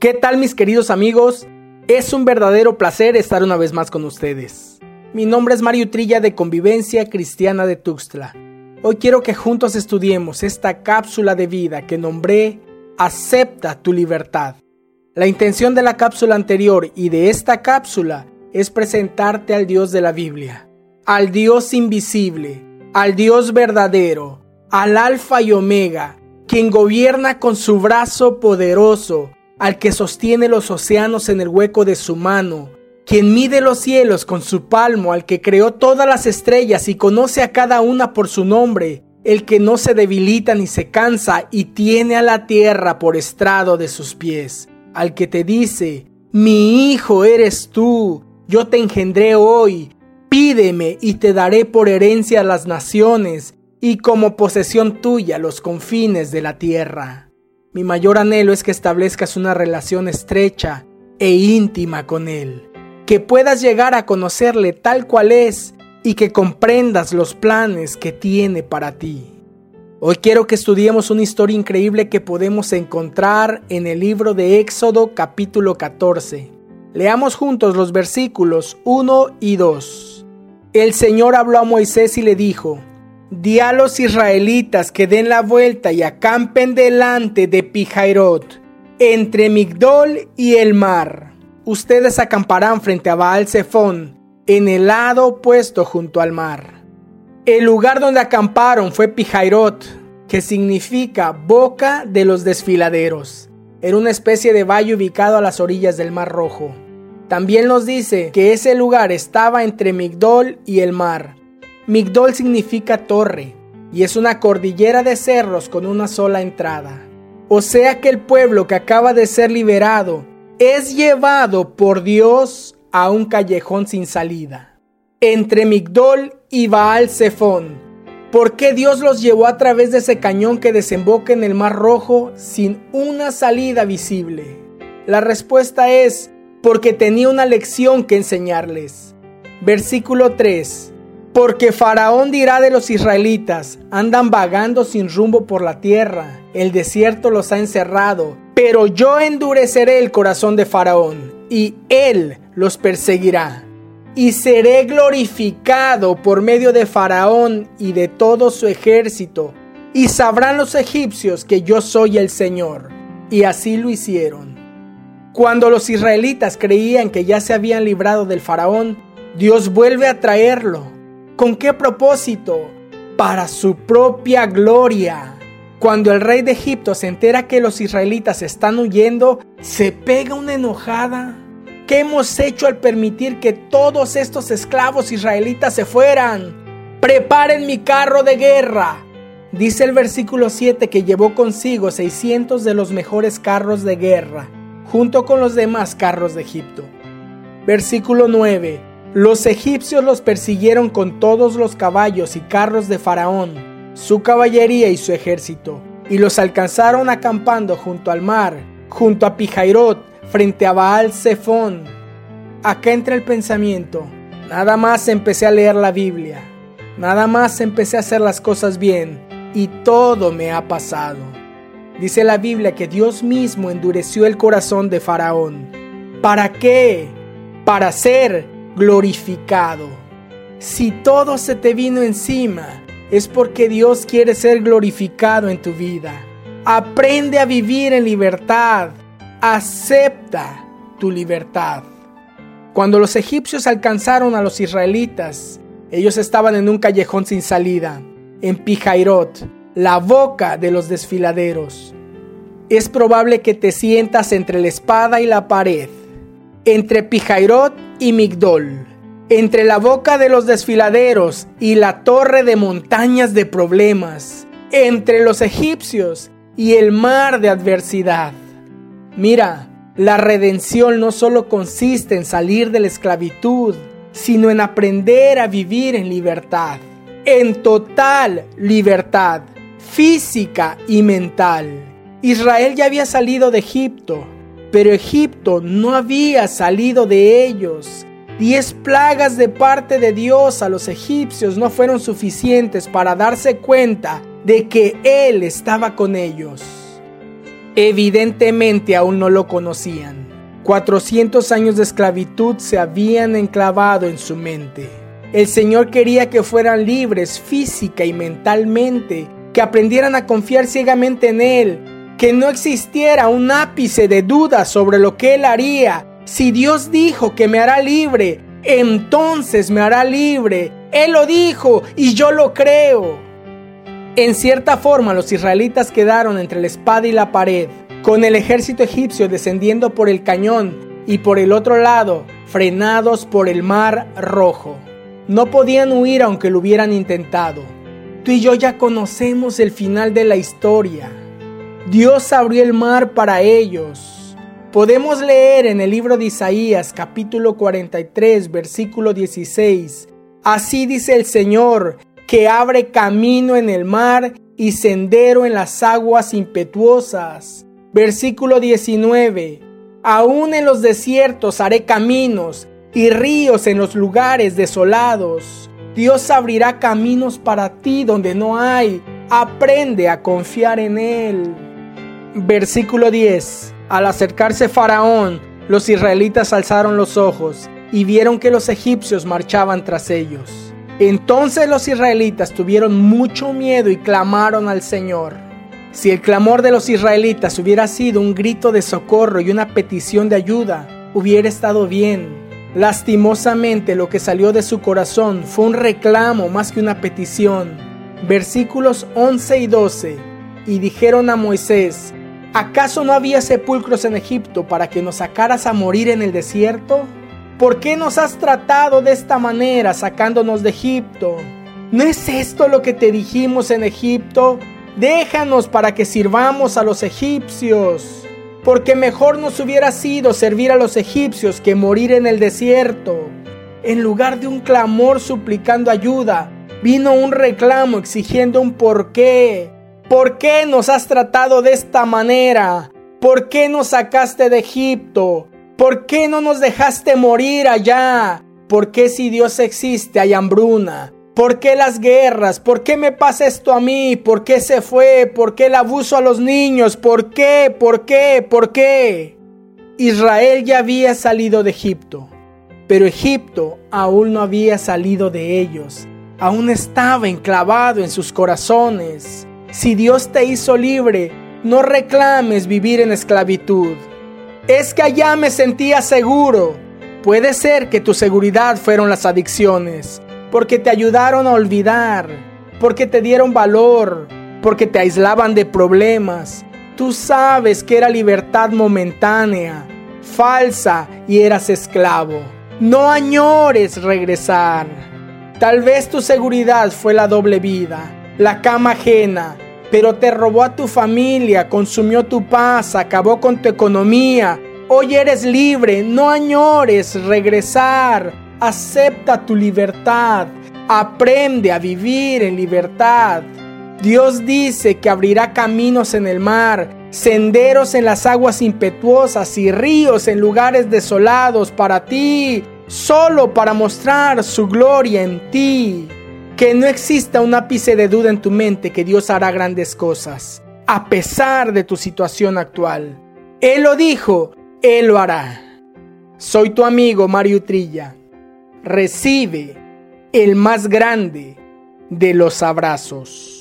¿Qué tal mis queridos amigos? Es un verdadero placer estar una vez más con ustedes. Mi nombre es Mario Trilla de Convivencia Cristiana de Tuxtla. Hoy quiero que juntos estudiemos esta cápsula de vida que nombré Acepta tu libertad. La intención de la cápsula anterior y de esta cápsula es presentarte al Dios de la Biblia, al Dios invisible, al Dios verdadero, al Alfa y Omega, quien gobierna con su brazo poderoso, al que sostiene los océanos en el hueco de su mano, quien mide los cielos con su palmo, al que creó todas las estrellas y conoce a cada una por su nombre, el que no se debilita ni se cansa y tiene a la tierra por estrado de sus pies, al que te dice, mi hijo eres tú, yo te engendré hoy, pídeme y te daré por herencia las naciones y como posesión tuya los confines de la tierra. Mi mayor anhelo es que establezcas una relación estrecha e íntima con Él, que puedas llegar a conocerle tal cual es y que comprendas los planes que tiene para ti. Hoy quiero que estudiemos una historia increíble que podemos encontrar en el libro de Éxodo capítulo 14. Leamos juntos los versículos 1 y 2. El Señor habló a Moisés y le dijo, Di a los israelitas que den la vuelta y acampen delante de Pijairot, entre Migdol y el mar. Ustedes acamparán frente a Baal Zephón, en el lado opuesto junto al mar. El lugar donde acamparon fue Pijairot, que significa boca de los desfiladeros. Era una especie de valle ubicado a las orillas del Mar Rojo. También nos dice que ese lugar estaba entre Migdol y el mar, Migdol significa torre y es una cordillera de cerros con una sola entrada. O sea que el pueblo que acaba de ser liberado es llevado por Dios a un callejón sin salida. Entre Migdol y Baal Zephón. ¿Por qué Dios los llevó a través de ese cañón que desemboca en el Mar Rojo sin una salida visible? La respuesta es porque tenía una lección que enseñarles. Versículo 3. Porque Faraón dirá de los israelitas, andan vagando sin rumbo por la tierra, el desierto los ha encerrado, pero yo endureceré el corazón de Faraón, y él los perseguirá. Y seré glorificado por medio de Faraón y de todo su ejército, y sabrán los egipcios que yo soy el Señor. Y así lo hicieron. Cuando los israelitas creían que ya se habían librado del Faraón, Dios vuelve a traerlo ¿Con qué propósito? Para su propia gloria. Cuando el rey de Egipto se entera que los israelitas están huyendo, se pega una enojada. ¿Qué hemos hecho al permitir que todos estos esclavos israelitas se fueran? Preparen mi carro de guerra. Dice el versículo 7 que llevó consigo 600 de los mejores carros de guerra, junto con los demás carros de Egipto. Versículo 9. Los egipcios los persiguieron con todos los caballos y carros de Faraón, su caballería y su ejército, y los alcanzaron acampando junto al mar, junto a Pijairot, frente a Baal Zephón. Acá entra el pensamiento. Nada más empecé a leer la Biblia. Nada más empecé a hacer las cosas bien. Y todo me ha pasado. Dice la Biblia que Dios mismo endureció el corazón de Faraón. ¿Para qué? Para ser glorificado. Si todo se te vino encima, es porque Dios quiere ser glorificado en tu vida. Aprende a vivir en libertad. Acepta tu libertad. Cuando los egipcios alcanzaron a los israelitas, ellos estaban en un callejón sin salida, en Pijairot, la boca de los desfiladeros. Es probable que te sientas entre la espada y la pared entre Pijairot y Migdol, entre la boca de los desfiladeros y la torre de montañas de problemas, entre los egipcios y el mar de adversidad. Mira, la redención no solo consiste en salir de la esclavitud, sino en aprender a vivir en libertad, en total libertad, física y mental. Israel ya había salido de Egipto, pero Egipto no había salido de ellos. Diez plagas de parte de Dios a los egipcios no fueron suficientes para darse cuenta de que Él estaba con ellos. Evidentemente aún no lo conocían. 400 años de esclavitud se habían enclavado en su mente. El Señor quería que fueran libres física y mentalmente, que aprendieran a confiar ciegamente en Él, que no existiera un ápice de duda sobre lo que Él haría. Si Dios dijo que me hará libre, entonces me hará libre. Él lo dijo y yo lo creo. En cierta forma los israelitas quedaron entre la espada y la pared, con el ejército egipcio descendiendo por el cañón y por el otro lado, frenados por el mar rojo. No podían huir aunque lo hubieran intentado. Tú y yo ya conocemos el final de la historia. Dios abrió el mar para ellos. Podemos leer en el libro de Isaías capítulo 43 versículo 16. Así dice el Señor, que abre camino en el mar y sendero en las aguas impetuosas. Versículo 19. Aún en los desiertos haré caminos y ríos en los lugares desolados. Dios abrirá caminos para ti donde no hay. Aprende a confiar en Él. Versículo 10. Al acercarse Faraón, los israelitas alzaron los ojos y vieron que los egipcios marchaban tras ellos. Entonces los israelitas tuvieron mucho miedo y clamaron al Señor. Si el clamor de los israelitas hubiera sido un grito de socorro y una petición de ayuda, hubiera estado bien. Lastimosamente lo que salió de su corazón fue un reclamo más que una petición. Versículos 11 y 12. Y dijeron a Moisés, ¿Acaso no había sepulcros en Egipto para que nos sacaras a morir en el desierto? ¿Por qué nos has tratado de esta manera sacándonos de Egipto? ¿No es esto lo que te dijimos en Egipto? Déjanos para que sirvamos a los egipcios, porque mejor nos hubiera sido servir a los egipcios que morir en el desierto. En lugar de un clamor suplicando ayuda, vino un reclamo exigiendo un porqué. ¿Por qué nos has tratado de esta manera? ¿Por qué nos sacaste de Egipto? ¿Por qué no nos dejaste morir allá? ¿Por qué si Dios existe hay hambruna? ¿Por qué las guerras? ¿Por qué me pasa esto a mí? ¿Por qué se fue? ¿Por qué el abuso a los niños? ¿Por qué? ¿Por qué? ¿Por qué? Israel ya había salido de Egipto, pero Egipto aún no había salido de ellos. Aún estaba enclavado en sus corazones. Si Dios te hizo libre, no reclames vivir en esclavitud. Es que allá me sentía seguro. Puede ser que tu seguridad fueron las adicciones, porque te ayudaron a olvidar, porque te dieron valor, porque te aislaban de problemas. Tú sabes que era libertad momentánea, falsa y eras esclavo. No añores regresar. Tal vez tu seguridad fue la doble vida la cama ajena, pero te robó a tu familia, consumió tu paz, acabó con tu economía. Hoy eres libre, no añores regresar, acepta tu libertad, aprende a vivir en libertad. Dios dice que abrirá caminos en el mar, senderos en las aguas impetuosas y ríos en lugares desolados para ti, solo para mostrar su gloria en ti. Que no exista un ápice de duda en tu mente que Dios hará grandes cosas, a pesar de tu situación actual. Él lo dijo, Él lo hará. Soy tu amigo Mario Trilla. Recibe el más grande de los abrazos.